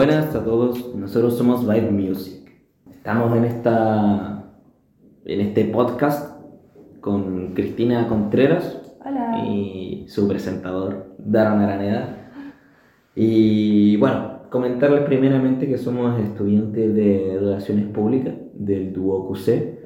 Buenas a todos, nosotros somos Vibe Music. Estamos en esta en este podcast con Cristina Contreras Hola. y su presentador Daron Araneda. Y bueno, comentarles primeramente que somos estudiantes de Relaciones Públicas del Duo QC.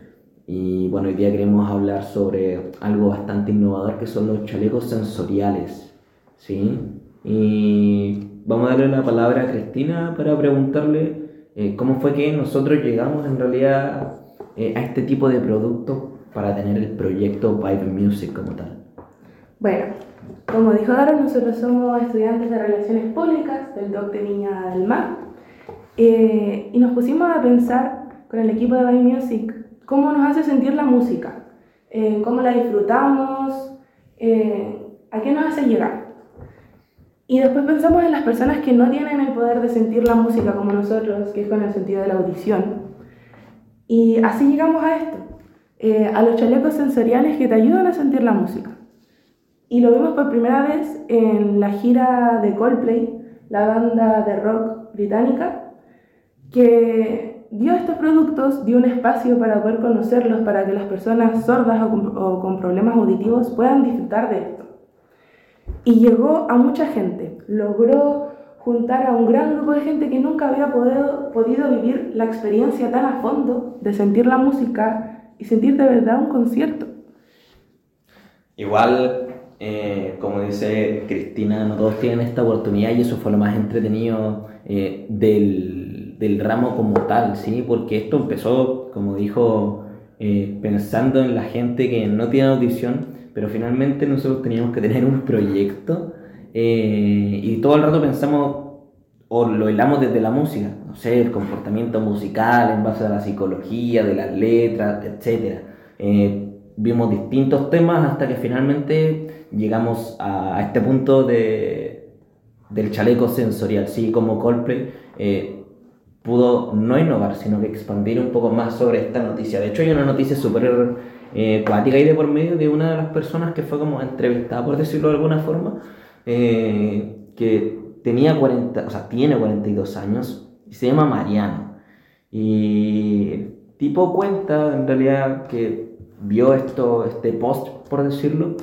Y bueno, hoy día queremos hablar sobre algo bastante innovador que son los chalecos sensoriales. ¿sí? Y vamos a darle la palabra a Cristina para preguntarle eh, cómo fue que nosotros llegamos en realidad eh, a este tipo de producto para tener el proyecto Vibe Music como tal. Bueno, como dijo Daro, nosotros somos estudiantes de Relaciones Públicas del DOC de Niña del Mar eh, y nos pusimos a pensar con el equipo de By Music cómo nos hace sentir la música, cómo la disfrutamos, a qué nos hace llegar. Y después pensamos en las personas que no tienen el poder de sentir la música como nosotros, que es con el sentido de la audición. Y así llegamos a esto, eh, a los chalecos sensoriales que te ayudan a sentir la música. Y lo vimos por primera vez en la gira de Coldplay, la banda de rock británica, que dio estos productos, dio un espacio para poder conocerlos, para que las personas sordas o o con problemas auditivos puedan disfrutar de esto. Y llegó a mucha gente, logró juntar a un gran grupo de gente que nunca había podido, podido vivir la experiencia tan a fondo de sentir la música y sentir de verdad un concierto. Igual, eh, como dice Cristina, no todos tienen esta oportunidad y eso fue lo más entretenido eh, del, del, ramo como tal, ¿sí? Porque esto empezó, como dijo, eh, pensando en la gente que no tiene audición, pero finalmente nosotros teníamos que tener un proyecto y todo el rato pensamos o lo hilamos desde la música, no sé, el comportamiento musical en base a la psicología, de las letras, etc. Eh, vimos distintos temas hasta que finalmente llegamos a, a este punto de, del chaleco sensorial, sí, como Coldplay eh, pudo no innovar, sino que expandir un poco más sobre esta noticia. De hecho, hay una noticia súper eh, cuática y de por medio de una de las personas que fue como entrevistada, por decirlo de alguna forma, eh, que tenía 40, o sea, tiene 42 años y se llama Mariano. Y tipo cuenta en realidad que vio esto, este post, por decirlo,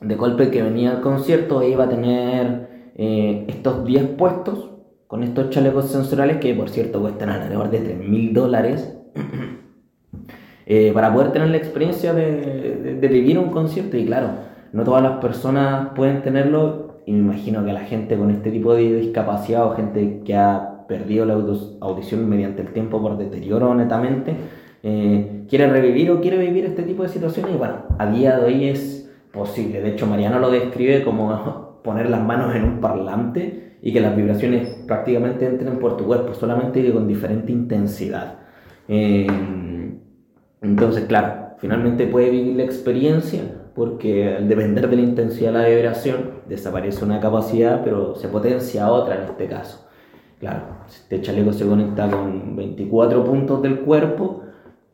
de golpe que venía al concierto iba a tener eh, estos 10 puestos con estos chalecos sensoriales que por cierto cuestan alrededor de 3 mil dólares eh, para poder tener la experiencia de, vivir un concierto y claro, no todas las personas pueden tenerlo y me imagino que la gente con este tipo de discapacidad o gente que ha perdido la audición mediante el tiempo por deterioro netamente, eh, quiere revivir o quiere vivir este tipo de situaciones y bueno, a día de hoy es posible. De hecho, Mariano lo describe como poner las manos en un parlante y que las vibraciones prácticamente entren por tu cuerpo, solamente con diferente intensidad. Eh, entonces, claro, finalmente puede vivir la experiencia porque al depender de la intensidad de la vibración desaparece una capacidad pero se potencia otra en este caso. Claro, este chaleco se conecta con 24 puntos del cuerpo,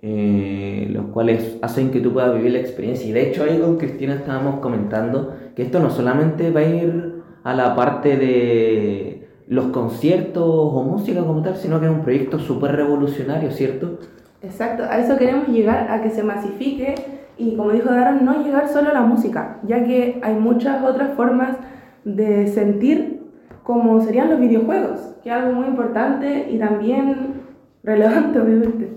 eh, los cuales hacen que tú puedas vivir la experiencia. Y de hecho ahí con Cristina estábamos comentando que esto no solamente va a ir a la parte de los conciertos o música como tal, sino que es un proyecto súper revolucionario, ¿cierto? Exacto, a eso queremos llegar, a que se masifique y como dijo Daron, no llegar solo a la música, ya que hay muchas otras formas de sentir como serían los videojuegos, que es algo muy importante y también relevante, obviamente.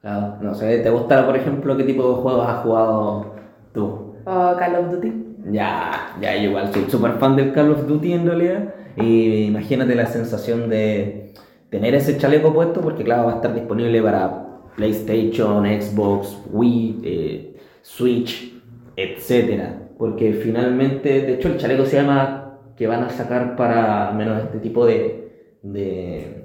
Claro, no sé, ¿te gusta, por ejemplo, qué tipo de juegos has jugado tú? O Call of Duty. Ya, ya, igual soy súper fan del Call of Duty en realidad. Y imagínate la sensación de tener ese chaleco puesto, porque claro, va a estar disponible para PlayStation, Xbox, Wii, eh, Switch, etcétera. Porque finalmente, de hecho, el chaleco se llama que van a sacar para al menos este tipo de. de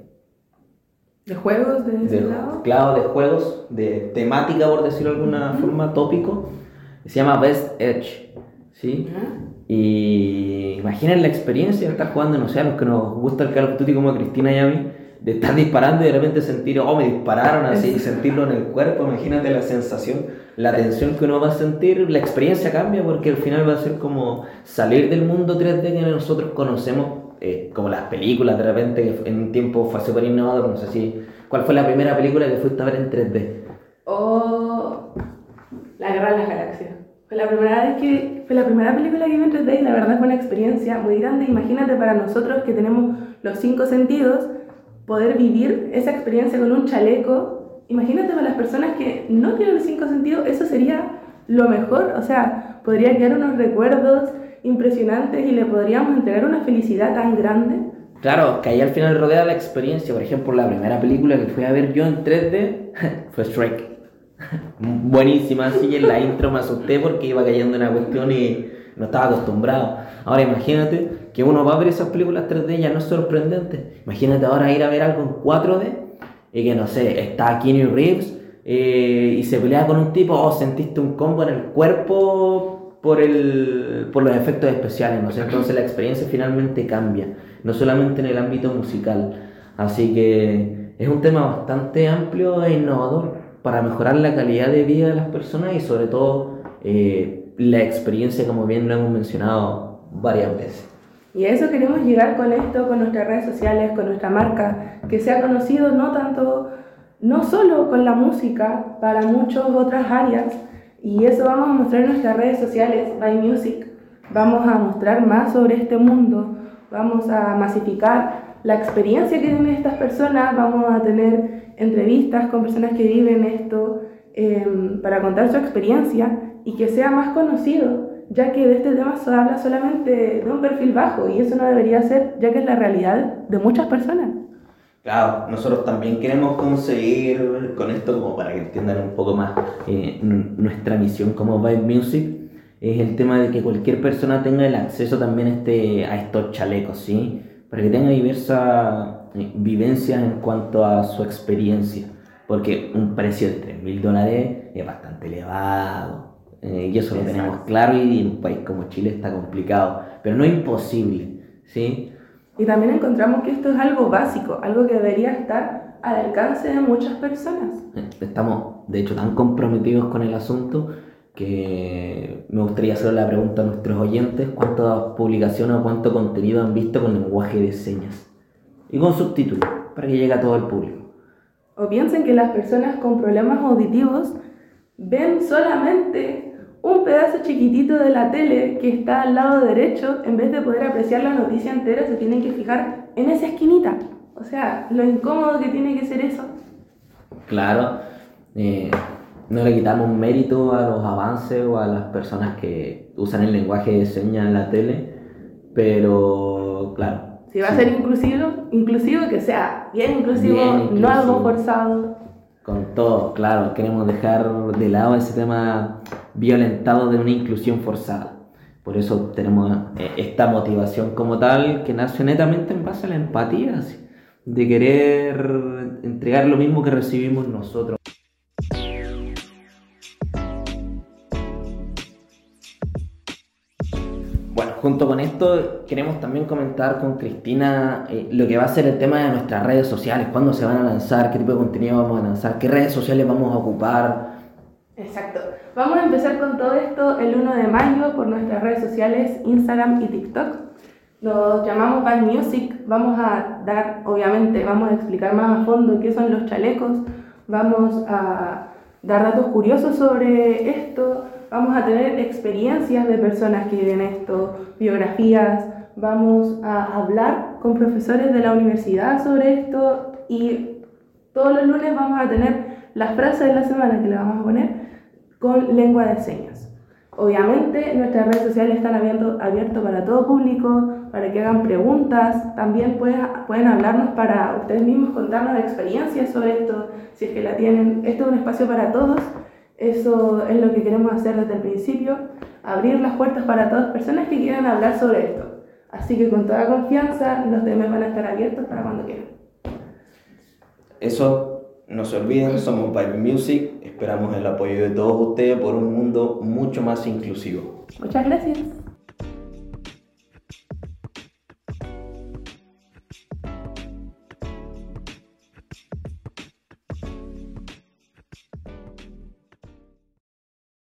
¿De juegos? ¿De, de lado? Claro, de juegos, de temática, por decirlo de alguna uh -huh. forma, tópico. Se llama Best Edge. ¿Sí? Uh -huh. Y imaginen la experiencia de estar jugando, no sé, a los que nos gusta el Call of Duty como a Cristina y a mí, de estar disparando y de repente sentir, oh, me dispararon así, y sentirlo en el cuerpo, imagínate la sensación, la tensión que uno va a sentir, la experiencia cambia porque al final va a ser como salir del mundo 3D que nosotros conocemos eh, como las películas de repente, en un tiempo fue súper innovador, no sé si... ¿Cuál fue la primera película que fuiste a ver en 3D? O La Guerra de las Galaxias. Fue la primera vez que fue la primera película que vi en 3D y la verdad fue una experiencia muy grande. Imagínate para nosotros que tenemos los cinco sentidos, poder vivir esa experiencia con un chaleco. Imagínate para las personas que no tienen los cinco sentidos, eso sería lo mejor. O sea, podría quedar unos recuerdos impresionantes y le podríamos entregar una felicidad tan grande. Claro, que ahí al final rodea la experiencia. Por ejemplo, la primera película que fui a ver yo en 3D fue Shrek. Buenísima, así en la intro me asusté porque iba cayendo una cuestión y no estaba acostumbrado. Ahora imagínate que uno va a ver esas películas 3D ya no es sorprendente. Imagínate ahora ir a ver algo en 4D y que no sé, está Keanu Reeves eh, y se pelea con un tipo, o oh, sentiste un combo en el cuerpo por, el, por los efectos especiales, ¿no? Entonces la experiencia finalmente cambia, no solamente en el ámbito musical. Así que es un tema bastante amplio e innovador para mejorar la calidad de vida de las personas y sobre todo eh, la experiencia, como bien lo hemos mencionado varias veces. Y a eso queremos llegar con esto, con nuestras redes sociales, con nuestra marca, que sea conocido no tanto, no solo con la música, para muchas otras áreas. Y eso vamos a mostrar en nuestras redes sociales, by Music. Vamos a mostrar más sobre este mundo, vamos a masificar la experiencia que tienen estas personas, vamos a tener entrevistas con personas que viven esto em, para contar su experiencia y que sea más conocido ya que de este tema se habla solamente de un perfil bajo y eso no debería ser, ya que es la realidad de muchas personas. Claro, nosotros también queremos conseguir con esto, como para que entiendan un poco más eh, nuestra misión como Vibe Music, es el tema de que cualquier persona tenga el acceso también este, a estos chalecos, ¿sí? Para que tenga diversas eh, vivencias en cuanto a su experiencia, porque un precio de 3 mil dólares es bastante elevado. Eh, y eso lo tenemos claro y en un país como Chile está complicado, pero no imposible, ¿sí? Y también encontramos que esto es algo básico, algo que debería estar al alcance de muchas personas. Eh, estamos, de hecho, tan comprometidos con el asunto que me gustaría hacer la pregunta a nuestros oyentes, ¿cuántas publicaciones o cuánto contenido han visto con lenguaje de señas? Y con subtítulos, para que llegue a todo el público. O piensen que las personas con problemas auditivos ven solamente un pedazo chiquitito de la tele que está al lado derecho, en vez de poder apreciar la noticia entera, se tienen que fijar en esa esquinita. O sea, lo incómodo que tiene que ser eso. Claro, eh, no le quitamos mérito a los avances o a las personas que usan el lenguaje de señas en la tele, pero claro. Si va a ser inclusivo, inclusivo que sea bien inclusivo, bien inclusivo. no algo forzado. Con todo, claro, queremos dejar de lado ese tema violentado de una inclusión forzada. Por eso tenemos eh, esta motivación como tal que nace netamente en base a la empatía, de querer entregar lo mismo que recibimos nosotros. Bueno, junto con esto queremos también comentar con Cristina eh, lo que va a ser el tema de nuestras redes sociales, cuándo se van a lanzar, qué tipo de contenido vamos a lanzar, qué redes sociales vamos a ocupar. Exacto. Vamos a empezar con todo esto el 1 de mayo por nuestras redes sociales Instagram y TikTok. Nos llamamos Bad Music. Vamos a dar, obviamente, vamos a explicar más a fondo qué son los chalecos. Vamos a dar datos curiosos sobre esto. Vamos a tener experiencias de personas que viven esto, biografías. Vamos a hablar con profesores de la universidad sobre esto y todos los lunes vamos a tener las frases de la semana que le vamos a poner con lengua de señas. Obviamente nuestras redes sociales están abiertas abierto para todo público, para que hagan preguntas, también pueden, pueden hablarnos para ustedes mismos contarnos experiencias sobre esto, si es que la tienen. Esto es un espacio para todos, eso es lo que queremos hacer desde el principio, abrir las puertas para todas personas que quieran hablar sobre esto. Así que con toda confianza los temas van a estar abiertos para cuando quieran. Eso no se olviden, somos Vibe Music. Esperamos el apoyo de todos ustedes por un mundo mucho más inclusivo. Muchas gracias.